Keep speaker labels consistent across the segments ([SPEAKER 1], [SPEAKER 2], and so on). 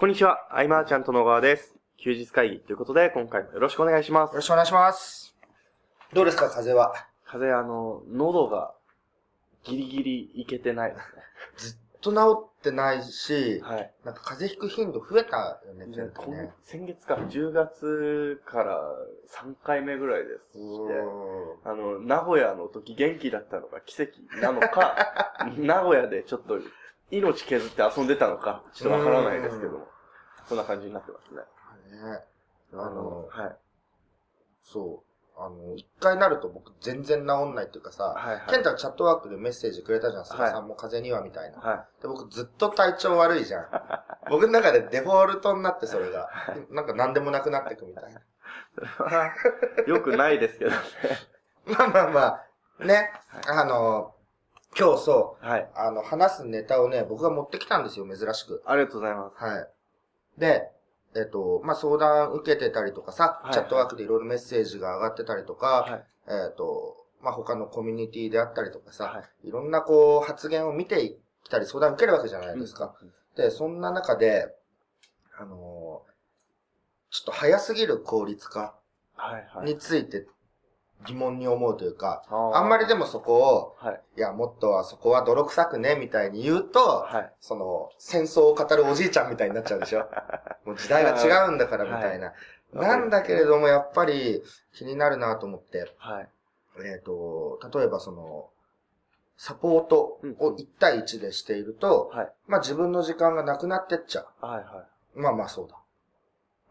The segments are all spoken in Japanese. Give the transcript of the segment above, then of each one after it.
[SPEAKER 1] こんにちは、アイマーちゃんと野川です。休日会議ということで、今回もよろしくお願いします
[SPEAKER 2] よろ。しくお願いします。どうですか、風は？
[SPEAKER 1] 風邪、あの、喉がギリギリいけてないです
[SPEAKER 2] ずっと治ってないし
[SPEAKER 1] ね。、はい。
[SPEAKER 2] なんか風邪ひく頻度増えたよね、ね。
[SPEAKER 1] 先月か、10月から3回目ぐらいですあの、名古屋の時元気だったのが奇跡なのか、名古屋でちょっと命削って遊んでたのか、ちょっとわからないですけども、そんな感じになってますね。
[SPEAKER 2] ん。ね。あの、
[SPEAKER 1] はい。
[SPEAKER 2] そう。あの、一回なると僕全然治んないっていうかさ、
[SPEAKER 1] はいはい。
[SPEAKER 2] ケンタがチャットワークでメッセージくれたじゃん、菅
[SPEAKER 1] はい
[SPEAKER 2] さんも風邪にはみたいな。
[SPEAKER 1] は
[SPEAKER 2] で、僕ずっと体調悪いじゃん。僕の中でデフォルトになってそれが。なんか何でもなくなってくみたいな。
[SPEAKER 1] い。それは、良くないですけどね。
[SPEAKER 2] まあまあまあ、ね。あの、今日そう、
[SPEAKER 1] はい。
[SPEAKER 2] あの、話すネタをね、僕が持ってきたんですよ、珍しく。
[SPEAKER 1] ありがとうございます。
[SPEAKER 2] はい。で、えっと、まあ、相談受けてたりとかさ、
[SPEAKER 1] はい
[SPEAKER 2] チャットワークでいろいろメッセージが上がってたりとか、
[SPEAKER 1] はい。
[SPEAKER 2] えっと、まあ、他のコミュニティであったりとかさ、
[SPEAKER 1] はい。
[SPEAKER 2] いろんなこう、発言を見てきたり相談受けるわけじゃないですか。で、そんな中で、あのーちょっと早すぎる効率化
[SPEAKER 1] はいはい。
[SPEAKER 2] について疑問に思うというか、
[SPEAKER 1] あー
[SPEAKER 2] あんまりでもそこを、
[SPEAKER 1] はい。
[SPEAKER 2] いや、もっとはそこは泥臭くね、みたいに言うと、
[SPEAKER 1] はい。
[SPEAKER 2] その、戦争を語るおじいちゃんみたいになっちゃうでしょ もう時代が違うんだからみたいな。
[SPEAKER 1] はい
[SPEAKER 2] なんだけれども、やっぱり気になるなと思って、
[SPEAKER 1] はい。
[SPEAKER 2] えっ、と、例えばその、サポートを1対1でしていると、
[SPEAKER 1] はい。
[SPEAKER 2] まあ自分の時間がなくなってっちゃ
[SPEAKER 1] はいは
[SPEAKER 2] う。まあまあそうだ。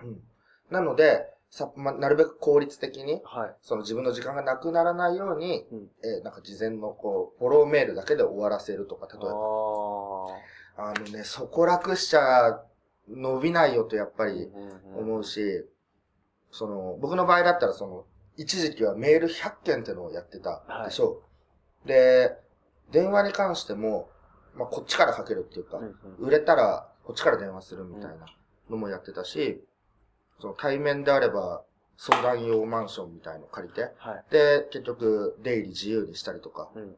[SPEAKER 2] うん。なので、さまあ、なるべく効率的に
[SPEAKER 1] い。、はい。
[SPEAKER 2] その自分の時間がなくならないように、
[SPEAKER 1] うん。
[SPEAKER 2] えーなんか事前のこう、フォローメールだけで終わらせるとか、例えば。
[SPEAKER 1] あ
[SPEAKER 2] あのね、そこ楽しちゃ伸びないよとやっぱ
[SPEAKER 1] あ。
[SPEAKER 2] り
[SPEAKER 1] うん
[SPEAKER 2] 思うし、その、僕の場合だったらその、一時期はメール100件ってのをやってたでしょう。で、電話に関しても、まあ、こっちからかけるっていうか
[SPEAKER 1] うん、うん
[SPEAKER 2] 売れたらこっちから電話するみたいなのもやってたし、その対面であれば相談用マンションみたいの借りて、
[SPEAKER 1] はい。
[SPEAKER 2] で、結局出入り自由にしたりとか、
[SPEAKER 1] うん。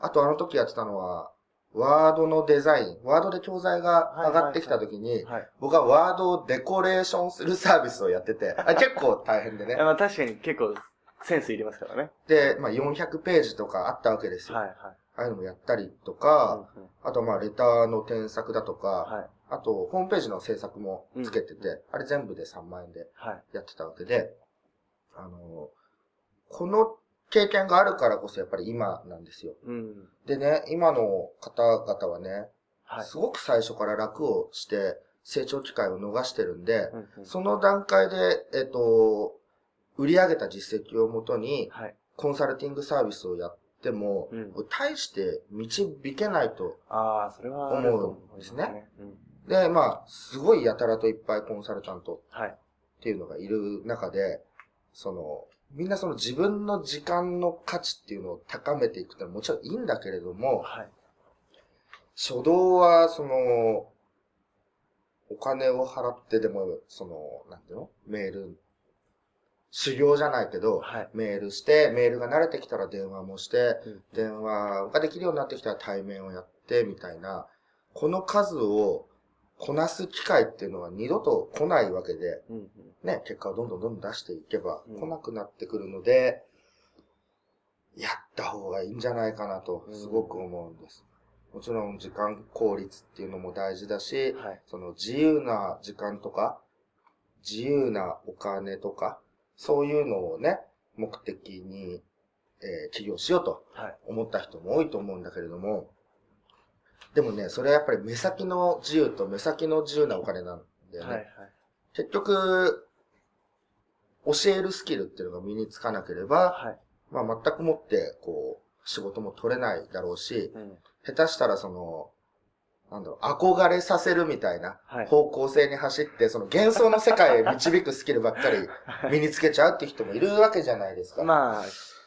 [SPEAKER 2] あとあの時やってたのは、ワードのデザイン、ワードで教材が上がってきた時に、
[SPEAKER 1] はい。
[SPEAKER 2] 僕はワードをデコレーションするサービスをやってて、あ 結構大変でね。
[SPEAKER 1] まあ確かに結構センスいりますからね。
[SPEAKER 2] で、まあ400ページとかあったわけですよ。
[SPEAKER 1] はいはい。
[SPEAKER 2] ああいうのもやったりと
[SPEAKER 1] うん
[SPEAKER 2] か、
[SPEAKER 1] うん
[SPEAKER 2] あとまあレターの添削だとか、
[SPEAKER 1] はい。
[SPEAKER 2] あとホームページの制作もつけてて、
[SPEAKER 1] う
[SPEAKER 2] あれ全部で3万円で
[SPEAKER 1] はい。
[SPEAKER 2] やってたわけで、あの、この経験があるからこそやっぱり今なんですよ。
[SPEAKER 1] うん。
[SPEAKER 2] でね、今の方々はね、
[SPEAKER 1] はい。
[SPEAKER 2] すごく最初から楽をして成長機会を逃してるんで、
[SPEAKER 1] うんうん
[SPEAKER 2] その段階で、えっ、と、売り上げた実績をもとに、
[SPEAKER 1] はい。
[SPEAKER 2] コンサルティングサービスをやっても、
[SPEAKER 1] うん
[SPEAKER 2] 大して導けないと。
[SPEAKER 1] ああ、それはあると思いますね。うん。
[SPEAKER 2] で、まあ、すごいやたらといっぱいコンサルタント
[SPEAKER 1] はい。
[SPEAKER 2] っていうのがいる中で、その、みんなその自分の時間の価値っていうのを高めていくってのはもちろんいいんだけれども、
[SPEAKER 1] はい。
[SPEAKER 2] 初動は、その、お金を払ってでも、その、なんていうの？メール、修行じゃないけど、
[SPEAKER 1] はい。
[SPEAKER 2] メールして、メールが慣れてきたら電話もして、
[SPEAKER 1] うん
[SPEAKER 2] 電話ができるようになってきたら対面をやって、みたいな、この数をこなす機会っていうのは二度と来ないわけで、
[SPEAKER 1] うんうん。
[SPEAKER 2] ね、結果をどんどんどんどん出していけば
[SPEAKER 1] うん
[SPEAKER 2] 来なくなってくるので、やった方がいいんじゃないかなと、すごく思うんです。もちろん時間効率っていうのも大事だし、
[SPEAKER 1] はい。
[SPEAKER 2] その自由な時間とか、自由なお金とか、そういうのをね、目的に、えー起業しようと
[SPEAKER 1] はい。
[SPEAKER 2] 思った人も多いと思うんだけれども、でもね、それはやっぱり目先の自由と目先の自由なお金なんだよね。
[SPEAKER 1] はい。はい。
[SPEAKER 2] 結局、教えるスキルっていうのが身につかなければ、
[SPEAKER 1] はい。
[SPEAKER 2] まあ全くもって、こう、仕事も取れないだろうし、
[SPEAKER 1] うん。
[SPEAKER 2] 下手したらその、なんだろう、憧れさせるみたいな
[SPEAKER 1] はい。
[SPEAKER 2] 方向性に走って、その幻想の世界へ導くスキルばっかり身につけちゃうって人もいるわけじゃないですか。
[SPEAKER 1] まあ、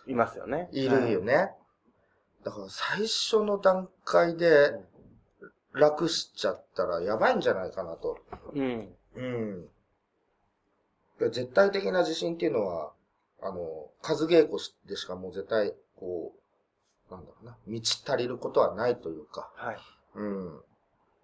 [SPEAKER 1] いますよね。
[SPEAKER 2] いるよね。だから最初の段階で楽しちゃったらやばいんじゃないかなと。
[SPEAKER 1] はい。うん。
[SPEAKER 2] うん。で絶対的な自信っていうのは、あの、数稽古でしかもう絶対、こう、なんだろうな、満ち足りることはないというか、
[SPEAKER 1] はい。
[SPEAKER 2] うん。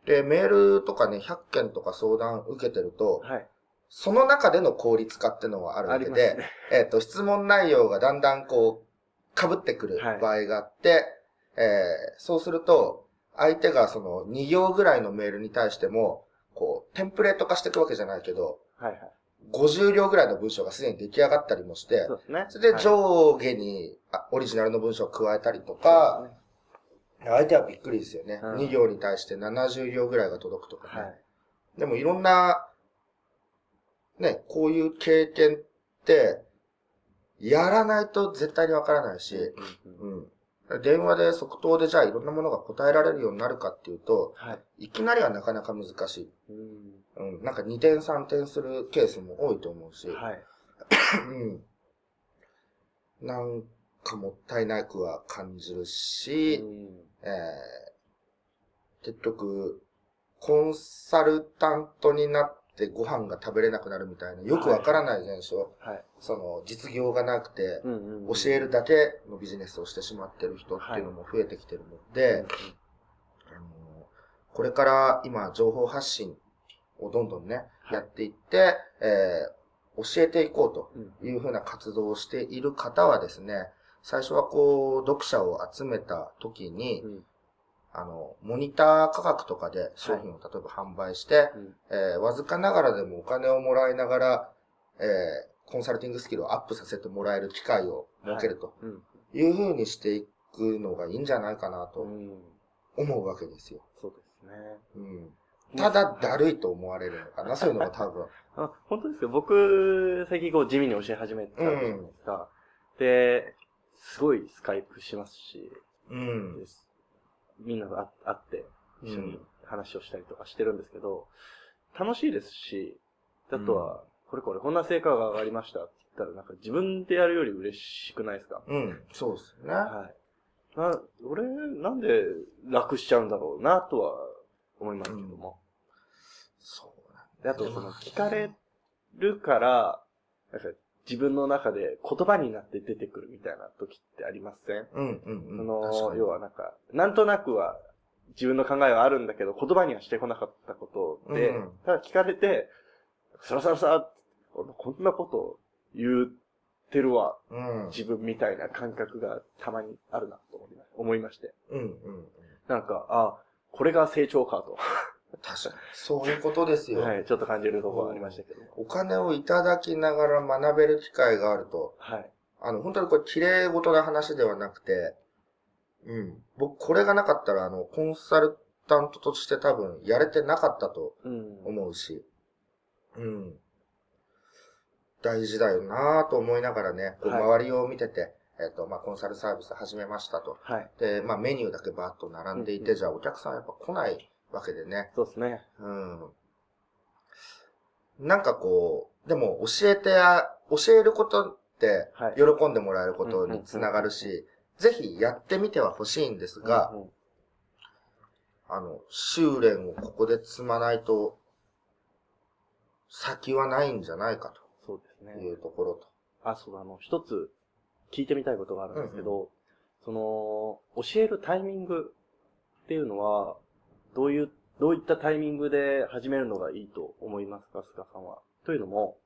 [SPEAKER 2] で、メールとかね、100件とか相談受けてると、
[SPEAKER 1] はい。
[SPEAKER 2] その中での効率化ってのはあるわけで、
[SPEAKER 1] ね。
[SPEAKER 2] えっ、と、質問内容がだんだんこう、被ってくる
[SPEAKER 1] はい
[SPEAKER 2] 場合があって、えーそうすると、相手がその2行ぐらいのメールに対しても、こう、テンプレート化していくわけじゃないけど、
[SPEAKER 1] はいはい。
[SPEAKER 2] 50行ぐらいの文章がすでに出来上がったりもして、
[SPEAKER 1] そうですね。
[SPEAKER 2] それで
[SPEAKER 1] はい
[SPEAKER 2] 上下にあオリジナルの文章を加えたりとか、相手はびっくりですよね。
[SPEAKER 1] うん
[SPEAKER 2] 2行に対して70行ぐらいが届くとかね。
[SPEAKER 1] はい。
[SPEAKER 2] でもいろんな、ね、こういう経験って、やらないと絶対にわからないし、
[SPEAKER 1] うんうん
[SPEAKER 2] うん。電話で即答でじゃあいろんなものが答えられるようになるかっていうと、
[SPEAKER 1] はい。
[SPEAKER 2] いきなりはなかなか難しい。
[SPEAKER 1] うん
[SPEAKER 2] うん。なんか2点3点するケースも多いと思うし、
[SPEAKER 1] はい。
[SPEAKER 2] うん。なんかもったいなくは感じるし、
[SPEAKER 1] うん
[SPEAKER 2] えー、結局、コンサルタントになってご飯が食べれなくなるみたいな、よくわからない現象。
[SPEAKER 1] はい。
[SPEAKER 2] その、実業がなくて、教えるだけのビジネスをしてしまってる人っていうのも増えてきてるので、あのこれから今、情報発信をどんどんね、
[SPEAKER 1] はい
[SPEAKER 2] やっていって、えー教えていこうと
[SPEAKER 1] うん
[SPEAKER 2] いうふうな活動をしている方はですね、最初はこう、読者を集めた時に、
[SPEAKER 1] うん
[SPEAKER 2] あの、モニター価格とかで商品を例えば販売して、
[SPEAKER 1] うん
[SPEAKER 2] えーわずかながらでもお金をもらいながら、えーコンサルティングスキルをアップさせてもらえる機会を設けると
[SPEAKER 1] うん
[SPEAKER 2] いうふうにしていくのがいいんじゃないかなと
[SPEAKER 1] うん
[SPEAKER 2] 思うわけですよ。
[SPEAKER 1] そうですね。
[SPEAKER 2] うん。ただ、だるいと思われるのかな、そういうのが多分。
[SPEAKER 1] あ、本当ですけど、僕、最近こう地味に教え始めたじゃないですか。で、すごいスカイプしますし、
[SPEAKER 2] うん。
[SPEAKER 1] ですみんなと会会って、一緒に話をしたりとかしてるんですけど、楽しいですし、あとは、これこれこんな成果が上がりましたって言ったら、なんか自分でやるより嬉しくないですか？
[SPEAKER 2] うん。そうですね。
[SPEAKER 1] はい。な、俺、なんで楽しちゃうんだろうな、とは思いますけども。
[SPEAKER 2] そうなん
[SPEAKER 1] で、あと、その、聞かれるから、自分の中で言葉になって出てくるみたいな時ってありません？
[SPEAKER 2] うんうんうん。
[SPEAKER 1] その要はなんか、なんとなくは自分の考えはあるんだけど、言葉にはしてこなかったことで、
[SPEAKER 2] うん
[SPEAKER 1] ただ聞かれて、さらさらさらってこんなこと言ってるわ、
[SPEAKER 2] うん。
[SPEAKER 1] 自分みたいな感覚がたまにあるなと思いま思いまして。
[SPEAKER 2] うんうんうん。
[SPEAKER 1] なんか、あ、これが成長かと。
[SPEAKER 2] 確かに。そういうことですよ。
[SPEAKER 1] はい、ちょっと感じるところがありましたけど。
[SPEAKER 2] お金をいただきながら学べる機会があると、
[SPEAKER 1] はい。
[SPEAKER 2] あの、本当にこれ綺麗事な話ではなくて、うん。僕、これがなかったら、あの、コンサルタントとして多分やれてなかったと
[SPEAKER 1] うん。
[SPEAKER 2] 思うし、うん。大事だよなぁと思いながらね、
[SPEAKER 1] はい
[SPEAKER 2] 周りを見てて、えっ、と、まあ、コンサルサービス始めましたと。
[SPEAKER 1] はい。
[SPEAKER 2] で、まあ、メニューだけバーッと並んでいて、
[SPEAKER 1] うん
[SPEAKER 2] じゃあお客さんやっぱ来ないわけでね。
[SPEAKER 1] そうですね。
[SPEAKER 2] うん。なんかこう、でも教えてや、教えることって
[SPEAKER 1] はい、
[SPEAKER 2] 喜んでもらえることにつながるし、ぜひやってみては欲しいんですが、
[SPEAKER 1] うんうん
[SPEAKER 2] あの、修練をここで積まないと、先はないんじゃないか
[SPEAKER 1] そうです
[SPEAKER 2] とい
[SPEAKER 1] ね。
[SPEAKER 2] うところと。
[SPEAKER 1] あ、そうだ、あの、一つ聞いてみたいことがあるんですけど、その、教えるタイミングっていうのは、どういう、どういったタイミングで始めるのがいいと思いますか、菅さんは？というのも、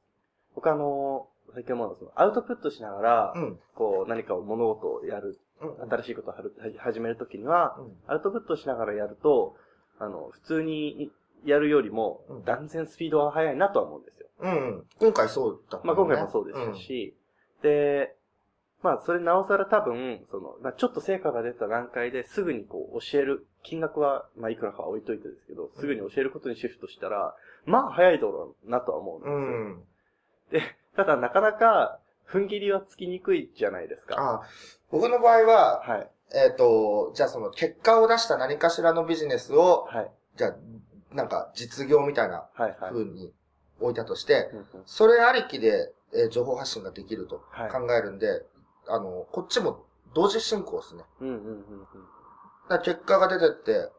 [SPEAKER 1] 僕あの、最近はその、アウトプットしながら、
[SPEAKER 2] うん。
[SPEAKER 1] こう、何かを物事をやる、
[SPEAKER 2] うん。
[SPEAKER 1] 新しいことを始めるときには、
[SPEAKER 2] うん
[SPEAKER 1] アウトプットしながらやると、あの、普通にやるよりも
[SPEAKER 2] うん、
[SPEAKER 1] 断然スピードが速いなとは思うんですよ。
[SPEAKER 2] うん。今回そうだった、
[SPEAKER 1] まあ今回もそうでしたし、で、まあそれなおさら多分、その、まあちょっと成果が出た段階ですぐにこう教える、金額は、まあいくらかは置いといてですけど、すぐに教えることにシフトしたら、まあ早いだろうなとは思うんです
[SPEAKER 2] う
[SPEAKER 1] よ。
[SPEAKER 2] ん。
[SPEAKER 1] で、ただなかなか、踏ん切りはつきにくいじゃないですか。
[SPEAKER 2] あ僕の場合は、
[SPEAKER 1] はい。
[SPEAKER 2] えっ、と、じゃあその結果を出した何かしらのビジネスを、
[SPEAKER 1] はい。
[SPEAKER 2] じゃあ、なんか実業みたいな
[SPEAKER 1] はい。はい。
[SPEAKER 2] 風に置いたとして、
[SPEAKER 1] うんうん
[SPEAKER 2] それありきで、えー情報発信ができると
[SPEAKER 1] はい
[SPEAKER 2] 考えるんで、あの、こっちも同時進行ですね。
[SPEAKER 1] うんうんうんうん。
[SPEAKER 2] だ結果が出てって、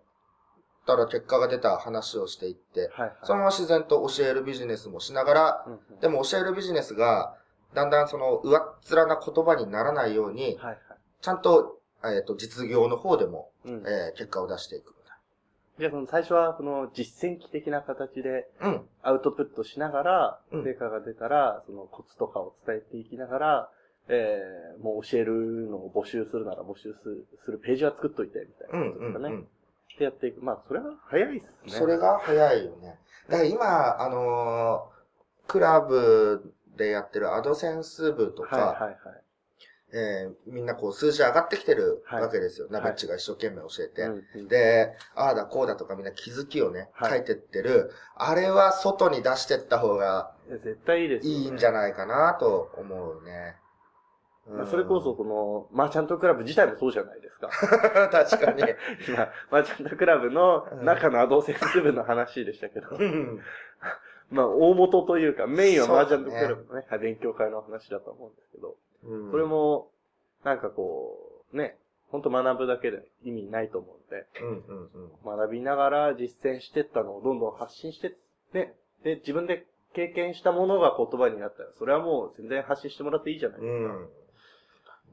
[SPEAKER 2] たら結果が出た話をしていって、
[SPEAKER 1] はいはい。
[SPEAKER 2] そのまま自然と教えるビジネスもしながら、
[SPEAKER 1] うんうん
[SPEAKER 2] でも教えるビジネスが、だんだんその上っ面な言葉にならないように、
[SPEAKER 1] はいはい。
[SPEAKER 2] ちゃんと、えっ、と、実業の方でも、
[SPEAKER 1] うん
[SPEAKER 2] えー結果を出していく
[SPEAKER 1] じゃあその最初はこの実践機的な形で
[SPEAKER 2] うん。
[SPEAKER 1] アウトプットしながら、
[SPEAKER 2] うん
[SPEAKER 1] 成果が出たら、そのコツとかを伝えていきながら、えー、もう教えるのを募集するなら募集するするページは作っといて、みたい
[SPEAKER 2] うん
[SPEAKER 1] なことですかね。
[SPEAKER 2] うんうん。
[SPEAKER 1] ってやっていく。まあ、それは早いっすね。
[SPEAKER 2] それが早いよね。だから今、あのークラブでやってるアドセンス部とか、
[SPEAKER 1] はいはいはい。
[SPEAKER 2] えーみんなこう数字上がってきてる
[SPEAKER 1] はい
[SPEAKER 2] わけですよ。
[SPEAKER 1] い
[SPEAKER 2] ナベッチが一生懸命教えて。
[SPEAKER 1] うんうん
[SPEAKER 2] で、ああだこうだとかみんな気づきをね、
[SPEAKER 1] はい
[SPEAKER 2] 書いてってる。あれは外に出してった方が
[SPEAKER 1] 絶対いいです
[SPEAKER 2] いいんじゃないかなと思うね。
[SPEAKER 1] まあそれこそ、この、マーチャントクラブ自体もそうじゃないですか。
[SPEAKER 2] 確かに。
[SPEAKER 1] 今、マーチャントクラブの中のアドセンス部の話でしたけど、
[SPEAKER 2] うん
[SPEAKER 1] まあ、大元というか、メインはマーチャントクラブのね、勉強会の話だと思うんですけど、
[SPEAKER 2] うん
[SPEAKER 1] これ、も、なんかこう、ね、本当学ぶだけで意味ないと思うんで、
[SPEAKER 2] うんうんうん。
[SPEAKER 1] 学びながら実践してったのをどんどん発信して、ね、で、自分で経験したものが言葉になったら、それはもう全然発信してもらっていいじゃないですか。
[SPEAKER 2] うん。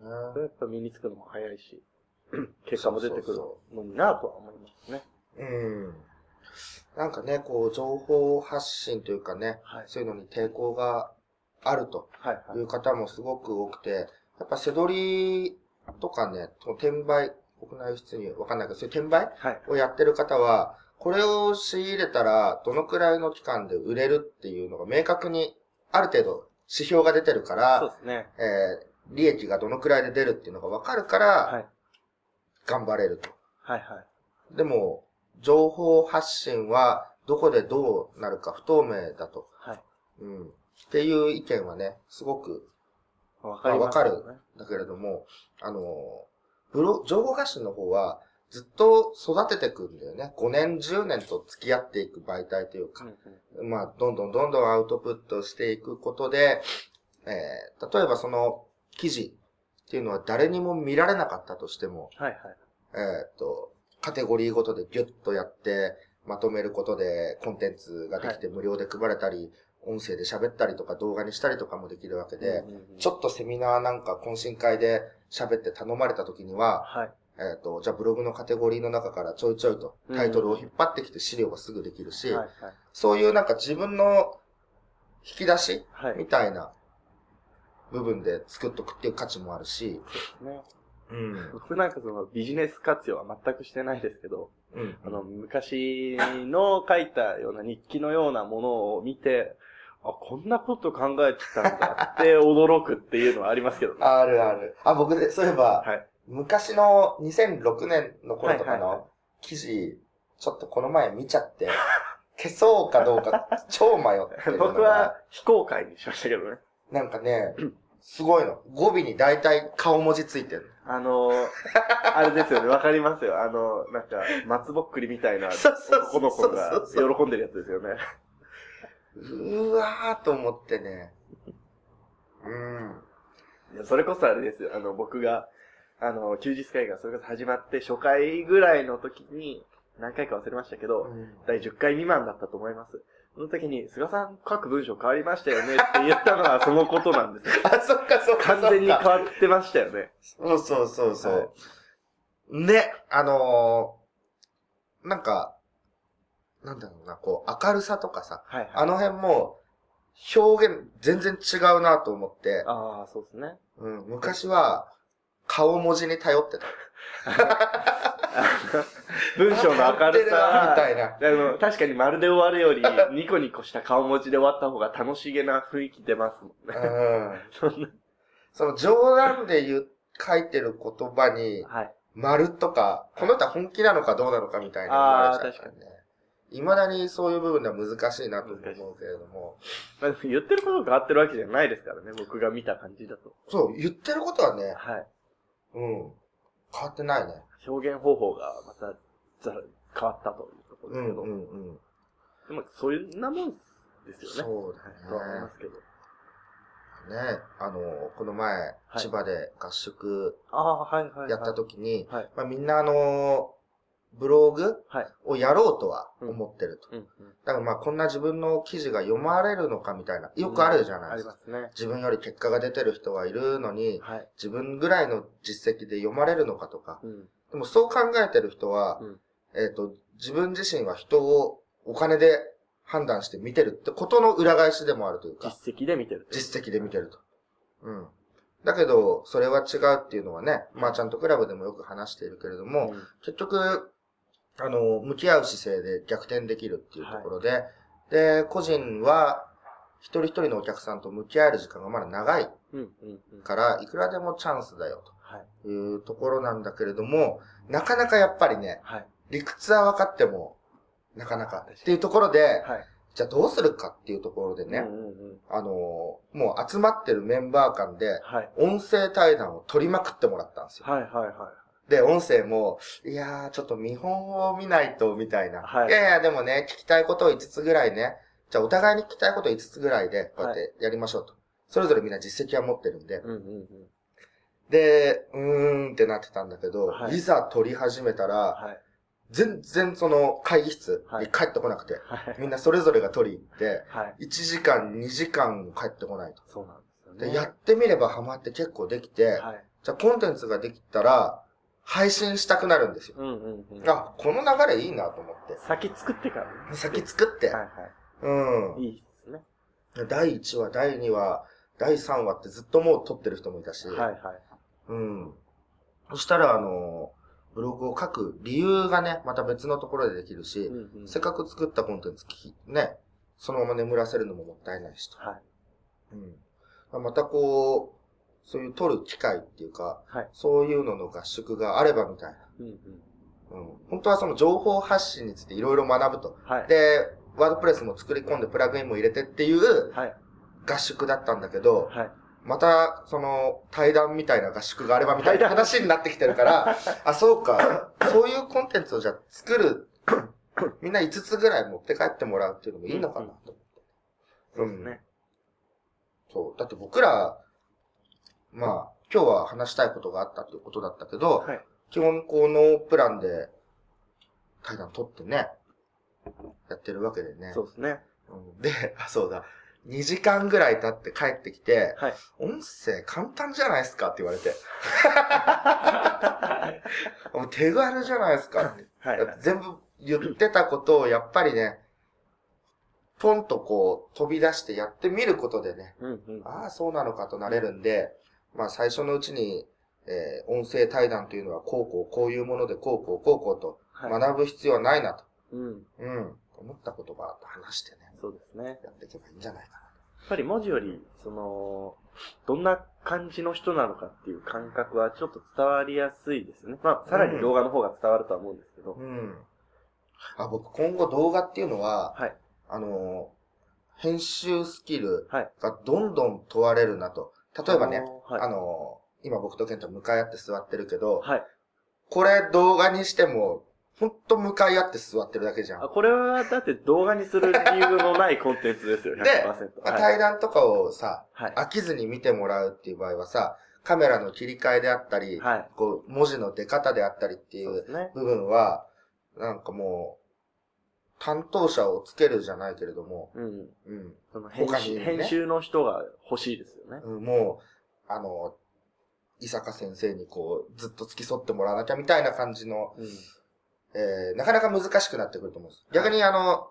[SPEAKER 1] それやっぱ身につくのも早いし、結果も出てくるのになとは思いますね。
[SPEAKER 2] うん。なんかね、こう、情報発信というかね、
[SPEAKER 1] はい。
[SPEAKER 2] そういうのに抵抗があると
[SPEAKER 1] はいはい
[SPEAKER 2] い。う方もすごく多くて、やっぱ背取りとかね、その転売、国内輸出にわかんないけど、そういう転売
[SPEAKER 1] はい。
[SPEAKER 2] をやってる方は、これを仕入れたら、どのくらいの期間で売れるっていうのが明確に、ある程度指標が出てるか
[SPEAKER 1] そう
[SPEAKER 2] ら、
[SPEAKER 1] ですね。
[SPEAKER 2] えー利益がどのくらいで出るっていうのがわかるから、
[SPEAKER 1] はい。
[SPEAKER 2] 頑張れると。
[SPEAKER 1] はいはい。
[SPEAKER 2] でも、情報発信は、どこでどうなるか不透明だと。
[SPEAKER 1] はい。
[SPEAKER 2] うん。っていう意見はね、すごく、
[SPEAKER 1] わかります、
[SPEAKER 2] あわかだけれども、あの、ブロ、情報発信の方は、ずっと育てていくんだよね。5年、10年と付き合っていく媒体というか
[SPEAKER 1] う、ん
[SPEAKER 2] まあ、どんどんどんどんアウトプットしていくことで、えー、例えばその記事っていうのは誰にも見られなかったとしても、
[SPEAKER 1] はいはい。
[SPEAKER 2] えーっと、カテゴリーごとでギュッとやって、まとめることでコンテンツができて無料で配れたり、音声で喋ったりとか動画にしたりとかもできるわけで、ちょっとセミナーなんか懇親会で喋って頼まれた時には、
[SPEAKER 1] はい。
[SPEAKER 2] えーっと、じゃあブログのカテゴリーの中からちょいちょいとタイトルを引っ張ってきて資料がすぐできるし。そういうなんか自分の引き出し
[SPEAKER 1] はい。
[SPEAKER 2] みたいな部分で作っとくっていう価値もあるし、
[SPEAKER 1] ね。
[SPEAKER 2] うん。
[SPEAKER 1] 僕なんかそのビジネス活用は全くしてないですけど、
[SPEAKER 2] うん。
[SPEAKER 1] あの、昔の書いたような日記のようなものを見て、あ、こんなこと考えてたんだって驚くっていうのはありますけどね。
[SPEAKER 2] あるある。あ、僕で、そういえば、
[SPEAKER 1] はい。
[SPEAKER 2] 昔の2006年の頃とかの記事、ちょっとこの前見ちゃって、消そうかどうか超迷ってるのが
[SPEAKER 1] 僕は非公開にしましたけどね。
[SPEAKER 2] なんかね、すごいの。語尾に大体顔文字ついてる。
[SPEAKER 1] あのー、あれですよね、わかりますよ。あの、なんか、松ぼっくりみたいな
[SPEAKER 2] そうそう
[SPEAKER 1] 男の子が喜んでるやつですよね。
[SPEAKER 2] うわーと思ってね。うん。
[SPEAKER 1] いや、それこそあれですよ。あの、僕が、あの、休日会がそれこそ始まって初回ぐらいの時に、何回か忘れましたけど、第10回未満だったと思います。その時に、菅さん書く文章変わりましたよねって言ったのはそのことなんですよ。
[SPEAKER 2] あ、そっかそっか。
[SPEAKER 1] 完全に変わってましたよね。
[SPEAKER 2] そうそうそうそう。
[SPEAKER 1] はい
[SPEAKER 2] ね、あのーなんか、なんだろうな、こう、明るさとかさ、
[SPEAKER 1] はいはい。
[SPEAKER 2] あの辺も、表現全然違うなと思って、
[SPEAKER 1] ああ、そうですね。
[SPEAKER 2] うん、昔は、顔文字に頼ってた。
[SPEAKER 1] 文章の明るさ
[SPEAKER 2] あみた
[SPEAKER 1] は、
[SPEAKER 2] いな。
[SPEAKER 1] 確かにまるで終わるより、ニコニコした顔文字で終わった方が楽しげな雰囲気出ますもんね。
[SPEAKER 2] うん。
[SPEAKER 1] そんな。
[SPEAKER 2] その冗談で言う、書いてる言葉に、
[SPEAKER 1] はい。
[SPEAKER 2] 丸とか、この人は本気なのかどうなのかみたいな思われちゃうからね。未だにそういう部分では難しいなと思うけれども、
[SPEAKER 1] まあ、言ってることが変わってるわけじゃないですからね、僕が見た感じだと。
[SPEAKER 2] そう、言ってることはね、
[SPEAKER 1] はい。
[SPEAKER 2] うん、変わってないね。
[SPEAKER 1] 表現方法がまたざ変わったというところですけど。
[SPEAKER 2] うんうんうん。
[SPEAKER 1] でも、そういうなもんですよね。
[SPEAKER 2] そう
[SPEAKER 1] はいとは思い
[SPEAKER 2] だね
[SPEAKER 1] ますけど。
[SPEAKER 2] ね。あの、この前、
[SPEAKER 1] はい
[SPEAKER 2] 千葉で合宿
[SPEAKER 1] ああ、はいはい、はい。
[SPEAKER 2] やった時に、
[SPEAKER 1] はい。
[SPEAKER 2] まあ、みんなあの、ブログ
[SPEAKER 1] はい。
[SPEAKER 2] をやろうとは思ってると。
[SPEAKER 1] うんうん。
[SPEAKER 2] だからまあこんな自分の記事が読まれるのかみたいな、よくあるじゃない
[SPEAKER 1] あ
[SPEAKER 2] ですか。
[SPEAKER 1] りますね。
[SPEAKER 2] 自分より結果が出てる人はいるのに、
[SPEAKER 1] はい。
[SPEAKER 2] 自分ぐらいの実績で読まれるのかとか。
[SPEAKER 1] うん。
[SPEAKER 2] でもそう考えてる人は、
[SPEAKER 1] うん
[SPEAKER 2] えっ、と、自分自身は人をお金で判断して見てるってことの裏返しでもあるというか、
[SPEAKER 1] 実績で見てる。
[SPEAKER 2] 実績で見てると。うん。だけど、それは違うっていうのはね、まあちゃんとクラブでもよく話しているけれども、
[SPEAKER 1] うん
[SPEAKER 2] 結局、あの、向き合う姿勢で逆転できるっていうところで、で、個人は、一人一人のお客さんと向き合える時間がまだ長い。から、いくらでもチャンスだよ
[SPEAKER 1] はい。
[SPEAKER 2] というところなんだけれども、なかなかやっぱりね、
[SPEAKER 1] はい。
[SPEAKER 2] 理屈は分かっても、なかなかっていうところで、
[SPEAKER 1] はい。
[SPEAKER 2] じゃあどうするかっていうところでね。あの、もう集まってるメンバー間で、
[SPEAKER 1] はい。
[SPEAKER 2] 音声対談を取りまくってもらったんですよ。
[SPEAKER 1] はい、はい、は
[SPEAKER 2] で、音声も、いやー、ちょっと見本を見ないと、みたいな。
[SPEAKER 1] はい
[SPEAKER 2] いやいや、でもね、聞きたいことを5つぐらいね、じゃあお互いに聞きたいことを5つぐらいで、こうやってやりましょうと。それぞれみんな実績は持ってるんで
[SPEAKER 1] い。。うん、うん、うん。
[SPEAKER 2] で、うーんってなってたんだけど、
[SPEAKER 1] はい
[SPEAKER 2] い、ざ取り始めたら、
[SPEAKER 1] はい。
[SPEAKER 2] 全然その会議室
[SPEAKER 1] はい
[SPEAKER 2] に帰ってこなくて、
[SPEAKER 1] はい。
[SPEAKER 2] みんなそれぞれが取り行って、
[SPEAKER 1] はい。
[SPEAKER 2] 1時間、2時間も帰ってこないと。
[SPEAKER 1] そうなんですよね。
[SPEAKER 2] で、やってみればハマって結構できて、
[SPEAKER 1] はい。
[SPEAKER 2] じゃあコンテンツができたら、配信したくなるんですよ。
[SPEAKER 1] うん、うん、うん。
[SPEAKER 2] あ、この流れいいなと思って。
[SPEAKER 1] 先作ってからね。
[SPEAKER 2] 先作って。
[SPEAKER 1] はい、は
[SPEAKER 2] うん
[SPEAKER 1] い。いいですね。
[SPEAKER 2] 第1話、第2話、第3話ってずっともう撮ってる人もいたし。
[SPEAKER 1] はい、はい。
[SPEAKER 2] うん。そしたら、あの、ブログを書く理由がね、また別のところでできるし、
[SPEAKER 1] うん、うん。
[SPEAKER 2] せっかく作ったコンテンツね、そのまま眠らせるのももったいないしと。
[SPEAKER 1] はい。
[SPEAKER 2] うん。またこう、そういう撮る機会っていうか、
[SPEAKER 1] はい。
[SPEAKER 2] そういうのの合宿があればみたいな。
[SPEAKER 1] うん、うん。
[SPEAKER 2] うん。本当はその情報発信についていろいろ学ぶと。
[SPEAKER 1] はい。
[SPEAKER 2] で、ワードプレスも作り込んでプラグインも入れてっていう
[SPEAKER 1] はい。
[SPEAKER 2] 合宿だったんだけど、
[SPEAKER 1] はい。
[SPEAKER 2] また、その、対談みたいな合宿があればみたいな話になってきてるから、あ、そうか、そういうコンテンツをじゃあ作る、みんな5つぐらい持って帰ってもらうっていうのもいいのかなと思って。
[SPEAKER 1] そうですね。
[SPEAKER 2] そう。だって僕ら、まあ、今日は話したいことがあったっていうことだったけど、
[SPEAKER 1] はい。
[SPEAKER 2] 基本こうノープランで対談取ってね、やってるわけでね。
[SPEAKER 1] そうですね。
[SPEAKER 2] うんで、あ、そうだ。2時間ぐらい経って帰ってきて、
[SPEAKER 1] はい。
[SPEAKER 2] 音声簡単じゃないですかって言われて。もう手軽じゃないですかって。
[SPEAKER 1] はい。
[SPEAKER 2] 全部言ってたことをやっぱりね、ポンとこう飛び出してやってみることでね、
[SPEAKER 1] うん、うん。
[SPEAKER 2] ああ、そうなのかとなれるんで、まあ最初のうちに、えー音声対談というのはこうこうこういうものでこうこうこうこうと
[SPEAKER 1] はい。
[SPEAKER 2] 学ぶ必要はないなと、
[SPEAKER 1] うん。
[SPEAKER 2] うん、思ったことがあって話してね、
[SPEAKER 1] そうですね。
[SPEAKER 2] やっていけばいいんじゃないか
[SPEAKER 1] やっぱり文字より、その、どんな感じの人なのかっていう感覚はちょっと伝わりやすいですよね。まあ、さらに動画の方が伝わるとは思うんですけど。
[SPEAKER 2] な。うん。あ、僕今後動画っていうのは、
[SPEAKER 1] はい。
[SPEAKER 2] あのー編集スキル
[SPEAKER 1] はい。
[SPEAKER 2] がどんどん問われるなと。例えばね、
[SPEAKER 1] はい。
[SPEAKER 2] あのー今僕とケンタ向かい合って座ってるけど、
[SPEAKER 1] はい。
[SPEAKER 2] これ動画にしても、ほんと向かい合って座ってるだけじゃん。
[SPEAKER 1] あ、これはだって動画にする理由のないコンテンツですよ、100%。
[SPEAKER 2] でまあ
[SPEAKER 1] はい。
[SPEAKER 2] 対談とかをさ、
[SPEAKER 1] はい。
[SPEAKER 2] 飽きずに見てもらうっていう場合はさ、カメラの切り替えであったり、
[SPEAKER 1] はい。
[SPEAKER 2] こう、文字の出方であったりっていう。部分は、なんかもう、担当者をつけるじゃないけれども、
[SPEAKER 1] うん。
[SPEAKER 2] うん。
[SPEAKER 1] その編集、編集の人が欲しいですよね。
[SPEAKER 2] うんもう、あの、伊坂先生にこう、ずっと付き添ってもらわなきゃみたいな感じの、
[SPEAKER 1] うん。
[SPEAKER 2] えー、なかなか難しくなってくると思うんです。逆にあの、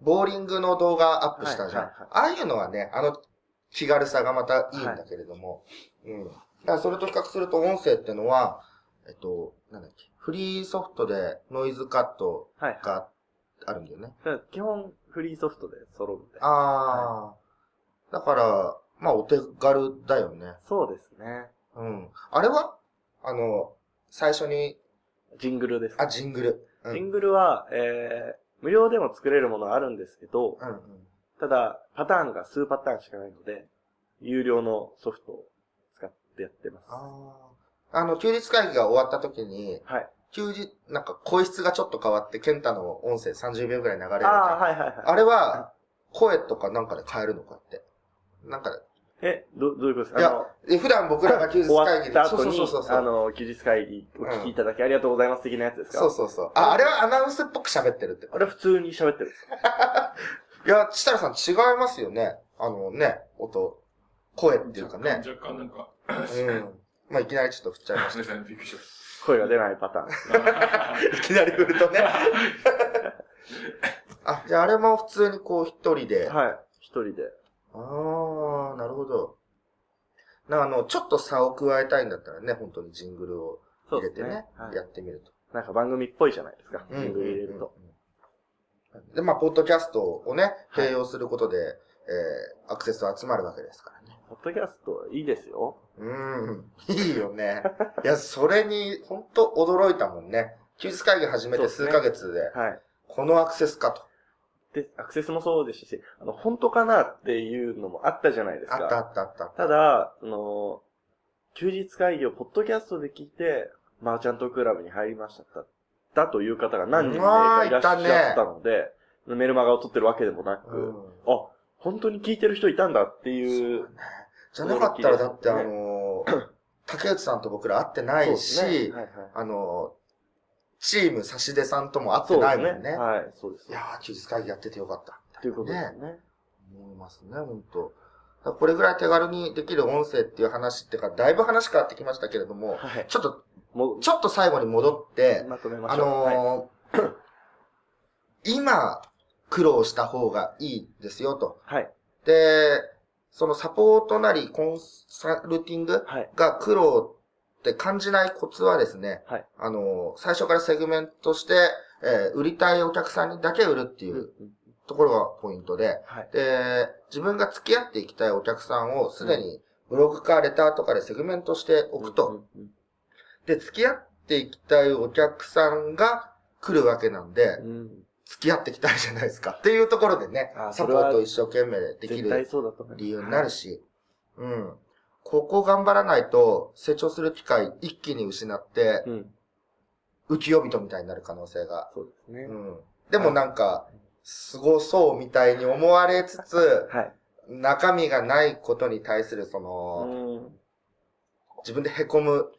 [SPEAKER 2] ボーリングの動画アップしたじゃん。
[SPEAKER 1] はいはいはい
[SPEAKER 2] ああいうのはね、あの気軽さがまたいいんだけれども、うん。だからそれと比較すると音声ってのは、えっと、なんだっけ、フリーソフトでノイズカット
[SPEAKER 1] はい。
[SPEAKER 2] があるんだよね。
[SPEAKER 1] だから基本、フリーソフトで揃うんで。
[SPEAKER 2] あー。だから、まあお手軽だよね。
[SPEAKER 1] そうですね。
[SPEAKER 2] うん。あれは？あの、最初に、
[SPEAKER 1] ジングルです。
[SPEAKER 2] あ、ジングル。うん。
[SPEAKER 1] ジングルは、えー、無料でも作れるものはあるんですけど、
[SPEAKER 2] うんうん。
[SPEAKER 1] ただ、パターンが数パターンしかないので、有料のソフトを使ってやってます。
[SPEAKER 2] あーあの、休日会議が終わった時に、
[SPEAKER 1] はい。
[SPEAKER 2] 休日、なんか声質がちょっと変わって、ケンタの音声30秒ぐらい流れる。
[SPEAKER 1] ああ、はいはいはい。
[SPEAKER 2] あれは、声とかなんかで変えるのかって。なんかで、
[SPEAKER 1] え、ど、どういうことですか？
[SPEAKER 2] いやえ普段僕らが休日会議で、
[SPEAKER 1] った後に、
[SPEAKER 2] そうそうそうそう。
[SPEAKER 1] あの、休日会議お聞きいただきありがとうございます的なやつですか？
[SPEAKER 2] そうそうそう。あ、あれはアナウンスっぽく喋ってるって。
[SPEAKER 1] あれ普通に喋ってるんですか？
[SPEAKER 2] いや、設楽さん違いますよね。あのね、音、声っていうかね。
[SPEAKER 3] 若干なんか、
[SPEAKER 2] うん。まあ、いきなりちょっと振っちゃいまし
[SPEAKER 3] すいません、びっくりし
[SPEAKER 1] 声が出ないパターン。
[SPEAKER 2] いきなり振るとね。あ、じゃああれも普通にこう一人で。
[SPEAKER 1] はい。一人で。
[SPEAKER 2] ああ、なるほど。なあの、ちょっと差を加えたいんだったらね、本当にジングルを入れてね、
[SPEAKER 1] ね。はい
[SPEAKER 2] やってみると。
[SPEAKER 1] なんか番組っぽいじゃないですか。
[SPEAKER 2] うん
[SPEAKER 1] ジングル入れると。
[SPEAKER 2] で、まあ、ポッドキャストをね、
[SPEAKER 1] はい
[SPEAKER 2] 併用することで、えー、アクセス集まるわけですからね。
[SPEAKER 1] ポッドキャストいいですよ。
[SPEAKER 2] うーん、いいよね。いや、それに、本当驚いたもんね。休日会議始めて数ヶ月で、
[SPEAKER 1] はい。
[SPEAKER 2] このアクセスかと。
[SPEAKER 1] で、アクセスもそうですし、あの、本当かなっていうのもあったじゃないですか。
[SPEAKER 2] あったあったあった。
[SPEAKER 1] ただ、その、休日会議をポッドキャストで聞いて、マーチャントクラブに入りました。だという方が何人も
[SPEAKER 2] うわー
[SPEAKER 1] いらっしゃったので、メルマガを取ってるわけでもなく、
[SPEAKER 2] うん
[SPEAKER 1] あ、本当に聞いてる人いたんだっていう、
[SPEAKER 2] じゃなかったら、だってあのー、竹内さんと僕ら会ってないし、
[SPEAKER 1] ねはいはい
[SPEAKER 2] あのー、チーム差し出さんとも会ってないもんね。
[SPEAKER 1] ね。はい、そうです。
[SPEAKER 2] いやー、休日会議やっててよかった。
[SPEAKER 1] ということですね。
[SPEAKER 2] 思いますね、本当これぐらい手軽にできる音声っていう話っていうか、だいぶ話変わってきましたけれども、
[SPEAKER 1] はい。
[SPEAKER 2] ちょっと、
[SPEAKER 1] もう、
[SPEAKER 2] ちょっと最後に戻って、
[SPEAKER 1] まとめま
[SPEAKER 2] あ
[SPEAKER 1] しょう。はい
[SPEAKER 2] のー 今、苦労した方がいいですよと。
[SPEAKER 1] はい。
[SPEAKER 2] で、そのサポートなりコンサルティング
[SPEAKER 1] はい。
[SPEAKER 2] が苦労って感じないコツはですね、
[SPEAKER 1] はい。
[SPEAKER 2] あのー最初からセグメントして、えー売りたいお客さんにだけ売るっていうところがポイントで、
[SPEAKER 1] はい。
[SPEAKER 2] で、自分が付き合っていきたいお客さんをすでにブログかレターとかでセグメントしておくと、で、付き合っていきたいお客さんが来るわけなんで、
[SPEAKER 1] うん。
[SPEAKER 2] 付き合っていきたいじゃないですか。っていうところでね
[SPEAKER 1] あ、
[SPEAKER 2] サポートを一生懸命できる。理由になるし、うん。ここ頑張らないと成長する機会一気に失って。浮世人みたいになる可能性が。
[SPEAKER 1] そうですね
[SPEAKER 2] う。ん。でもなんか、凄そうみたいに思われつつ、
[SPEAKER 1] はい。
[SPEAKER 2] 中身がないことに対するその、
[SPEAKER 1] うん。
[SPEAKER 2] 自分で凹む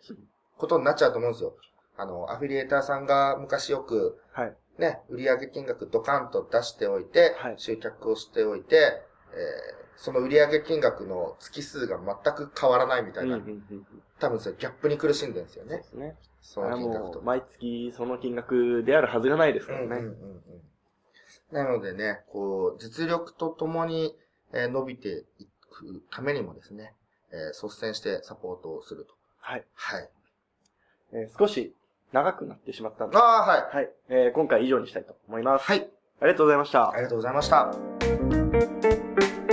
[SPEAKER 2] ことになっちゃうと思うんですよ。あの、アフィリエーターさんが昔よく、
[SPEAKER 1] はい。
[SPEAKER 2] ね、売上金額ドカンと出しておいて、
[SPEAKER 1] はい
[SPEAKER 2] 集客をしておいて、えーその売上金額の月数が全く変わらないみたいな、多分それギャップに苦しんでるんですよね。
[SPEAKER 1] そうですね。
[SPEAKER 2] その金額と。
[SPEAKER 1] 毎月その金額であるはずがないですからね。
[SPEAKER 2] うんうんうんうんなのでね、こう、実力とともに、えー伸びていくためにもですね、えー率先してサポートをすると。
[SPEAKER 1] はい。
[SPEAKER 2] はい。
[SPEAKER 1] えー少し長くなってしまったんで、
[SPEAKER 2] ああ、はい。
[SPEAKER 1] はい。えー今回以上にしたいと思います。
[SPEAKER 2] はい。
[SPEAKER 1] ありがとうございました
[SPEAKER 2] あ。りがとうございました。